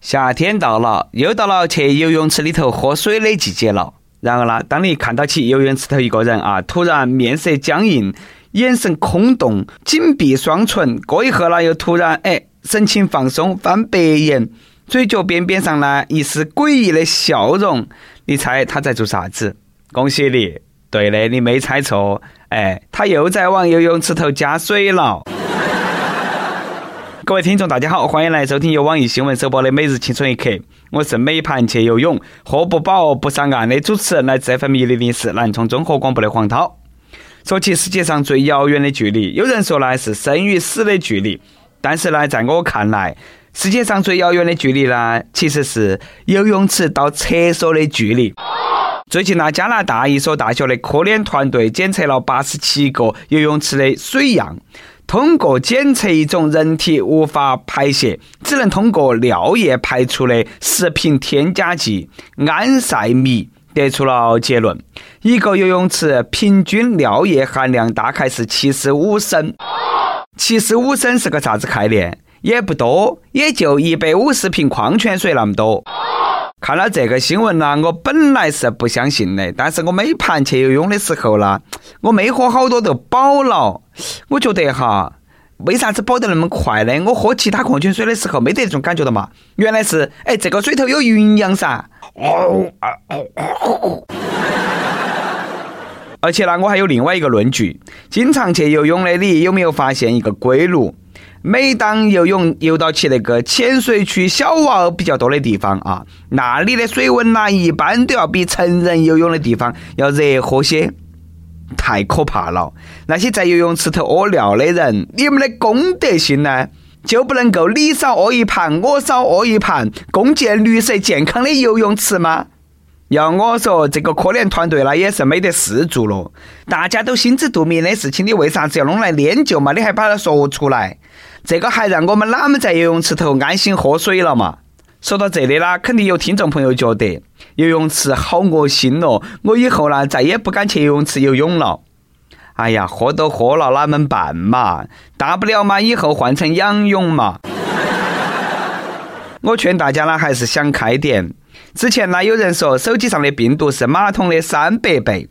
夏天到了，又到了去游泳池里头喝水的季节了。然而呢，当你看到起游泳池头一个人啊，突然面色僵硬，眼神空洞，紧闭双唇，过一会呢，又突然哎神情放松，翻白眼，嘴角边边上呢一丝诡异的笑容，你猜他在做啥子？恭喜你，对的，你没猜错，哎，他又在往游泳池头加水了。各位听众，大家好，欢迎来收听由网易新闻首播的《每日青春一刻》，我是每盘去游泳喝不饱不上岸的主持人，来自 FM 一零零四南充综合广播的黄涛。说起世界上最遥远的距离，有人说呢是生与死的距离，但是呢，在我看来，世界上最遥远的距离呢，其实是游泳池到厕所的距离。最近呢，加拿大一所大学的科研团队检测了八十七个游泳池的水样。通过检测一种人体无法排泄、只能通过尿液排出的食品添加剂安赛米，得出了结论：一个游泳池平均尿液含量大概是七十五升。七十五升是个啥子概念？也不多，也就一百五十瓶矿泉水那么多。看了这个新闻呢，我本来是不相信的，但是我每盘去游泳的时候呢，我没喝好多就饱了。我觉得哈，为啥子饱得那么快呢？我喝其他矿泉水的时候没得这种感觉的嘛？原来是，哎，这个水头有营养噻。而且呢，我还有另外一个论据：经常去游泳的你，有没有发现一个规律？每当游泳游到起那个浅水区小娃儿比较多的地方啊，那里的水温呢，一般都要比成人游泳的地方要热和些，太可怕了！那些在游泳池头屙尿的人，你们的公德心呢，就不能够你少屙一盘，我少屙一盘，共建绿色健康的游泳池吗？要我说，这个科研团队呢也是没得事做了。大家都心知肚明的事情，你为啥子要弄来研究嘛？你还把它说出来？这个还让我们哪们在游泳池头安心喝水了嘛？说到这里啦，肯定有听众朋友觉得游泳池好恶心哦，我以后呢再也不敢去游泳池游泳了。哎呀，喝都喝了，哪门办嘛？大不了嘛，以后换成仰泳嘛。我劝大家呢，还是想开点。之前呢，有人说手机上的病毒是马桶的三百倍。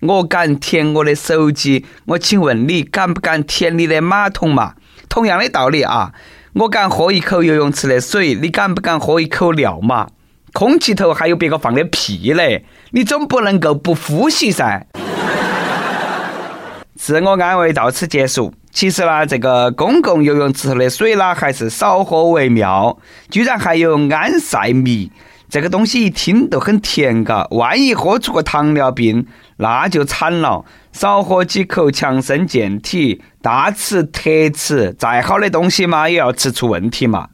我敢舔我的手机，我请问你敢不敢舔你的马桶嘛？同样的道理啊，我敢喝一口游泳池的水，你敢不敢喝一口尿嘛？空气头还有别个放的屁嘞，你总不能够不呼吸噻。自我安慰到此结束。其实呢，这个公共游泳池的水呢，还是少喝为妙。居然还有安赛米，这个东西一听都很甜嘎，万一喝出个糖尿病，那就惨了。少喝几口，强身健体，大吃特吃，再好的东西嘛，也要吃出问题嘛。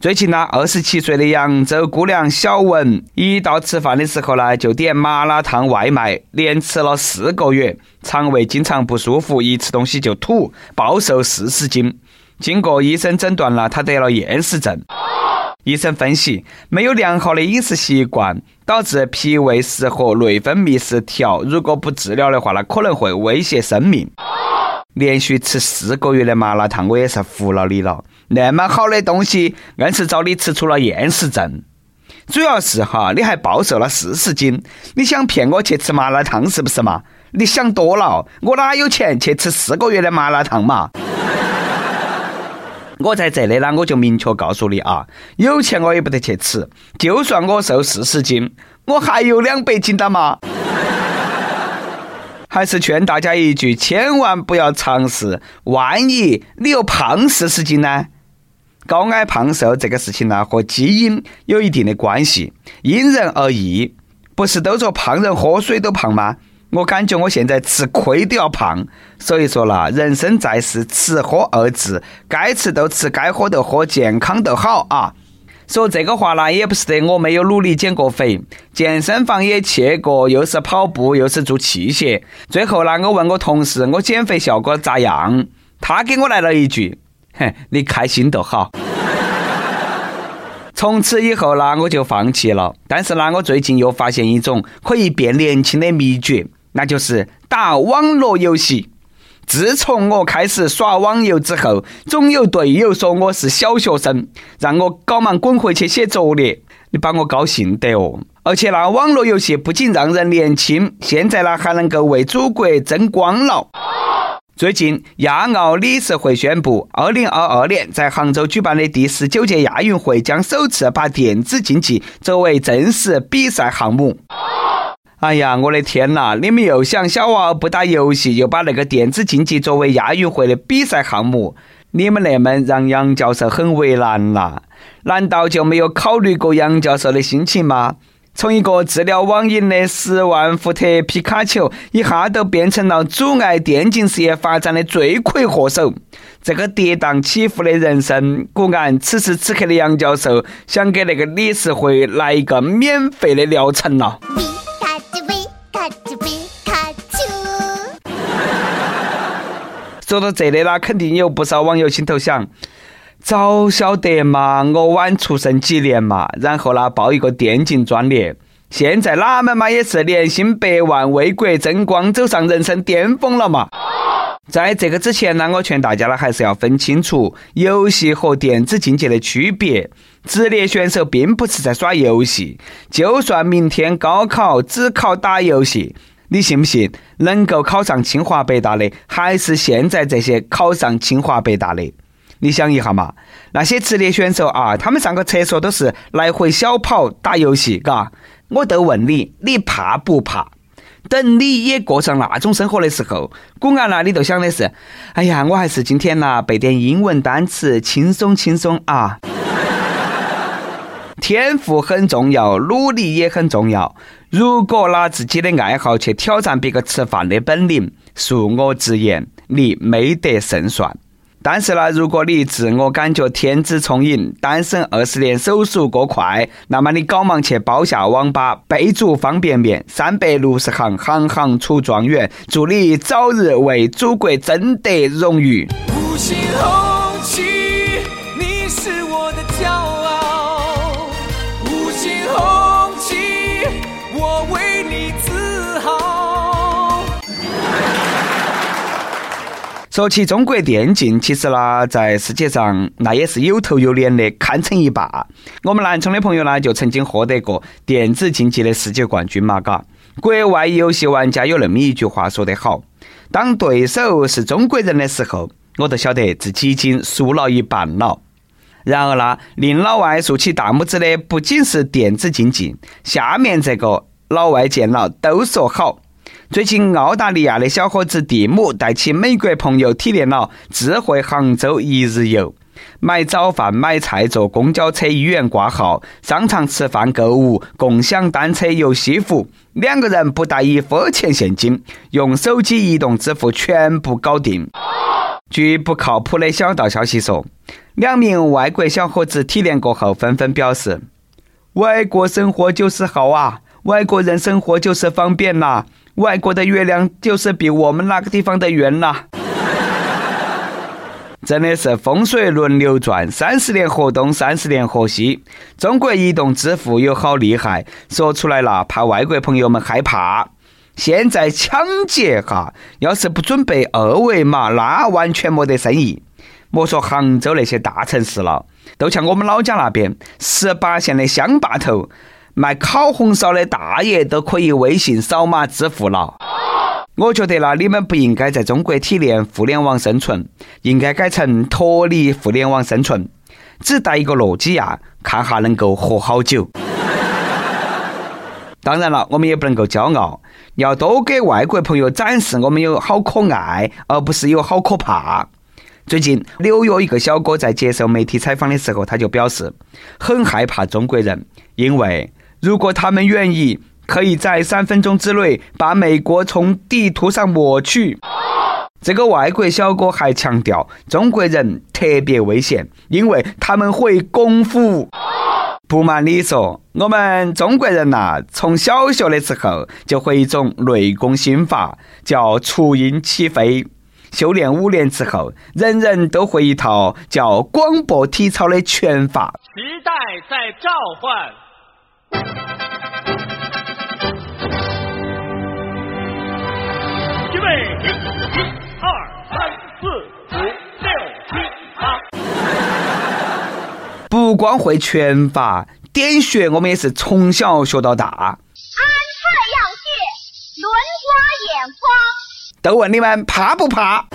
最近呢，二十七岁的扬州姑娘小文，一到吃饭的时候呢，就点麻辣烫外卖，连吃了四个月，肠胃经常不舒服，一吃东西就吐，暴瘦四十斤。经过医生诊断了，她得了厌食症。医生分析，没有良好的饮食习惯，导致脾胃失和、内分泌失调。如果不治疗的话，那可能会威胁生命。连续吃四个月的麻辣烫，我也是服了你了。那么好的东西，硬是找你吃出了厌食症。主要是哈，你还暴瘦了四十斤，你想骗我去吃麻辣烫是不是嘛？你想多了，我哪有钱去吃四个月的麻辣烫嘛？我在这里呢，我就明确告诉你啊，有钱我也不得去吃。就算我瘦四十斤，我还有两百斤的嘛。还是劝大家一句，千万不要尝试，万一你又胖四十斤呢？高矮胖瘦这个事情呢，和基因有一定的关系，因人而异。不是都说胖人喝水都胖吗？我感觉我现在吃亏都要胖，所以说啦，人生在世，吃喝二字，该吃都吃，该喝都喝，健康都好啊。说这个话呢，也不是得我没有努力减过肥，健身房也去过，又是跑步，又是做器械。最后呢，我问我同事，我减肥效果咋样？他给我来了一句：“哼，你开心就好。”从此以后呢，我就放弃了。但是呢，我最近又发现一种可以变年轻的秘诀。那就是打网络游戏，自从我开始耍网游之后，总有队友说我是小学生，让我赶忙滚回去写作业。你把我高兴得哦！而且那网络游戏不仅让人年轻，现在呢还能够为祖国争光了。最近，亚奥理事会宣布，二零二二年在杭州举办的第十九届亚运会将首次把电子竞技作为正式比赛项目。哎呀，我的天呐！你们又想小娃不打游戏，又把那个电子竞技作为亚运会的比赛项目，你们那么让杨教授很为难呐？难道就没有考虑过杨教授的心情吗？从一个治疗网瘾的十万伏特皮卡丘，一下都变成了阻碍电竞事业发展的罪魁祸首。这个跌宕起伏的人生，果然，此时此刻的杨教授想给那个理事会来一个免费的疗程了。说到这里啦，肯定有不少网友心头想：早晓得嘛，我晚出生几年嘛，然后呢报一个电竞专业。现在哪们嘛也是年薪百万，为国争光，走上人生巅峰了嘛。在这个之前呢，我劝大家呢还是要分清楚游戏和电子竞技的区别。职业选手并不是在耍游戏，就算明天高考只考打游戏。你信不信？能够考上清华北大的，还是现在这些考上清华北大的？你想一下嘛，那些职业选手啊，他们上个厕所都是来回小跑打游戏，嘎。我都问你，你怕不怕？等你也过上那种生活的时候，果然那你都想的是，哎呀，我还是今天呐背点英文单词，轻松轻松啊。天赋很重要，努力也很重要。如果拿自己的爱好去挑战别个吃饭的本领，恕我直言，你没得胜算。但是呢，如果你自我感觉天资聪颖，单身二十年手速过快，那么你赶忙去包下网吧，备足方便面，三百六十行，行行出状元。祝你早日为祖国争得荣誉。五说起中国电竞，其实呢，在世界上那也是有头有脸的，堪称一霸。我们南充的朋友呢，就曾经获得过电子竞技的世界冠军嘛，嘎。国外游戏玩家有那么一句话说得好：当对手是中国人的时候，我都晓得自己已经输了一半了。然而呢，令老外竖起大拇指的不仅是电子竞技，下面这个老外见了都说好。最近，澳大利亚的小伙子蒂姆带起美国朋友体验了智慧杭州一日游。买早饭、买菜、坐公交车、医院挂号、商场吃饭、购物、共享单车游西湖，两个人不带一分钱现金，用手机移动支付全部搞定。据不靠谱的小道消息说，两名外国小伙子体验过后纷纷表示：“外国生活就是好啊，外国人生活就是方便呐。”外国的月亮就是比我们那个地方的圆呐，真的是风水轮流转，三十年河东，三十年河西。中国移动支付有好厉害，说出来了，怕外国朋友们害怕。现在抢劫哈，要是不准备二维码，那完全没得生意。莫说杭州那些大城市了，都像我们老家那边十八线的乡坝头。卖烤红烧的大爷都可以微信扫码支付了。我觉得呢，你们不应该在中国体验互联网生存，应该改成脱离互联网生存，只带一个诺基亚，看哈能够活好久。当然了，我们也不能够骄傲，要多给外国朋友展示我们有好可爱，而不是有好可怕。最近，纽约一个小哥在接受媒体采访的时候，他就表示很害怕中国人，因为。如果他们愿意，可以在三分钟之内把美国从地图上抹去。这个外国小哥还强调，中国人特别危险，因为他们会功夫。不瞒你说，我们中国人呐，从小学的时候就会一种内功心法，叫雏鹰起飞。修炼五年之后，人人都会一套叫广播体操的拳法。时代在召唤。预备，一、二。三四五六七八。不光会拳法，点穴我们也是从小学到大。安测要穴，轮刮眼眶。都问你们怕不怕？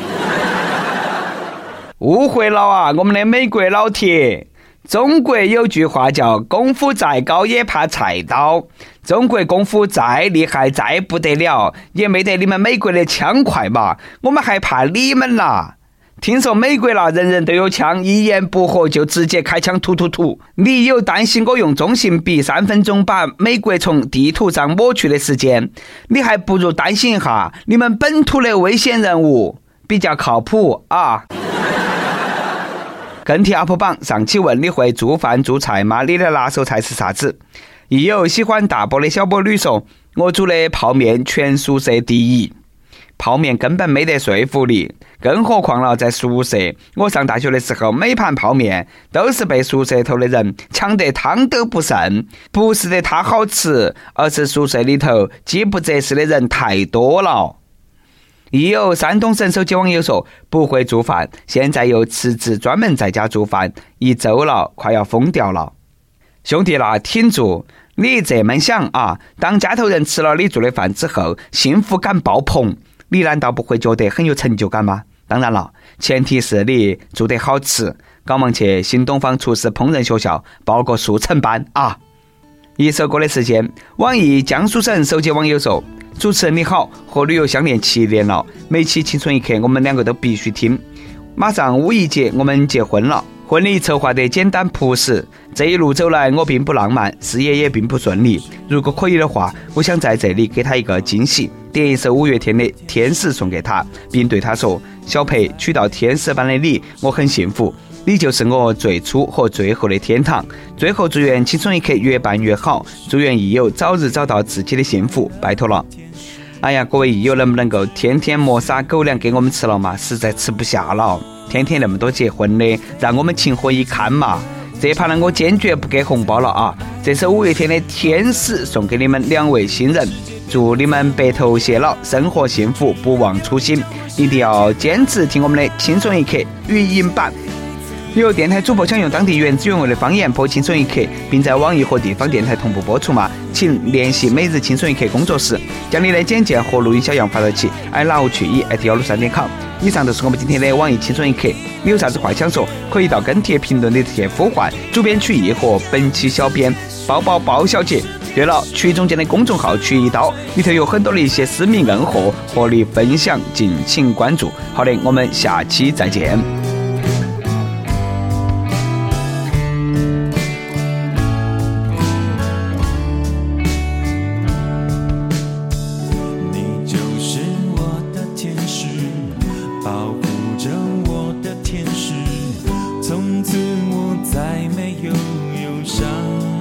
误会了啊！我们的美国老铁。中国有句话叫“功夫再高也怕菜刀”。中国功夫再厉害再不得了，也没得你们美国的枪快嘛。我们还怕你们啦？听说美国啦，人人都有枪，一言不合就直接开枪突突突。你有担心我用中性笔三分钟把美国从地图上抹去的时间？你还不如担心一下你们本土的危险人物，比较靠谱啊。跟帖 UP 榜上期问你会做饭做菜吗？你的拿手菜是啥子？亦有喜欢大波的小波女说：“我煮的泡面全宿舍第一，泡面根本没得说服力，更何况了在宿舍。我上大学的时候，每盘泡面都是被宿舍头的人抢得汤都不剩，不是得它好吃，而是宿舍里头饥不择食的人太多了。”亦有山东省手机网友说不会做饭，现在又辞职专门在家做饭，一周了，快要疯掉了。兄弟啦，挺住！你这么想啊？当家头人吃了你做的饭之后，幸福感爆棚，你难道不会觉得很有成就感吗？当然了，前提是你做得好吃，赶忙去新东方厨师烹饪学校报个速成班啊！一首歌的时间，网易江苏省手机网友说。主持人你好，和旅游相恋七年了，每期青春一刻我们两个都必须听。马上五一节我们结婚了，婚礼策划得简单朴实。这一路走来我并不浪漫，事业也并不顺利。如果可以的话，我想在这里给他一个惊喜，点一首五月天的《天使》送给他，并对他说：“小裴娶到天使般的你，我很幸福。”你就是我最初和最后的天堂。最后，祝愿青春一刻越办越好，祝愿益友早日找到自己的幸福，拜托了。哎呀，各位益友，能不能够天天磨砂狗粮给我们吃了嘛？实在吃不下了。天天那么多结婚的，让我们情何以堪嘛？这盘呢，我坚决不给红包了啊！这是五月天的《天使》，送给你们两位新人，祝你们白头偕老，生活幸福，不忘初心，一定要坚持听我们的青春一刻语音版。有电台主播想用当地原汁原味的方言播《青春一刻》，并在网易和地方电台同步播出吗？请联系每日青春一刻工作室，将你的简介和录音小样发到起 i love 去一 at 幺六三点 com。以上就是我们今天的网易青春一刻，你有啥子话想说，可以到跟帖评论里直接呼唤主编曲艺和本期小编包包包小姐。对了，曲中间的公众号曲一刀里头有很多的一些私密硬货和你分享，敬请关注。好的，我们下期再见。我再没有忧伤。